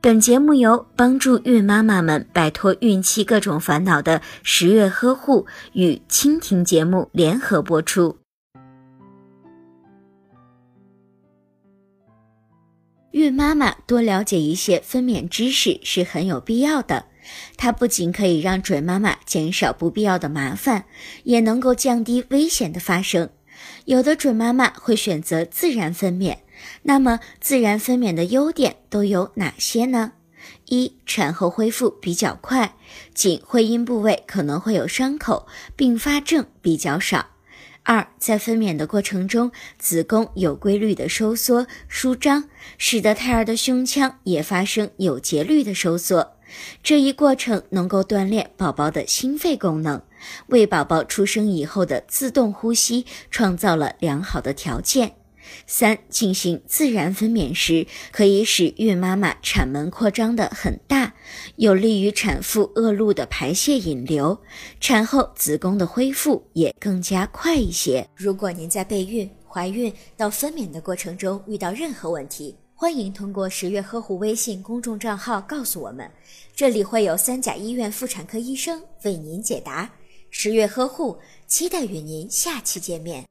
本节目由帮助孕妈妈们摆脱孕期各种烦恼的十月呵护与蜻蜓节目联合播出。孕妈妈多了解一些分娩知识是很有必要的，它不仅可以让准妈妈减少不必要的麻烦，也能够降低危险的发生。有的准妈妈会选择自然分娩。那么，自然分娩的优点都有哪些呢？一、产后恢复比较快，仅会阴部位可能会有伤口，并发症比较少。二、在分娩的过程中，子宫有规律的收缩、舒张，使得胎儿的胸腔也发生有节律的收缩。这一过程能够锻炼宝宝的心肺功能，为宝宝出生以后的自动呼吸创造了良好的条件。三、进行自然分娩时，可以使孕妈妈产门扩张的很大，有利于产妇恶露的排泄引流，产后子宫的恢复也更加快一些。如果您在备孕、怀孕到分娩的过程中遇到任何问题，欢迎通过十月呵护微信公众账号告诉我们，这里会有三甲医院妇产科医生为您解答。十月呵护，期待与您下期见面。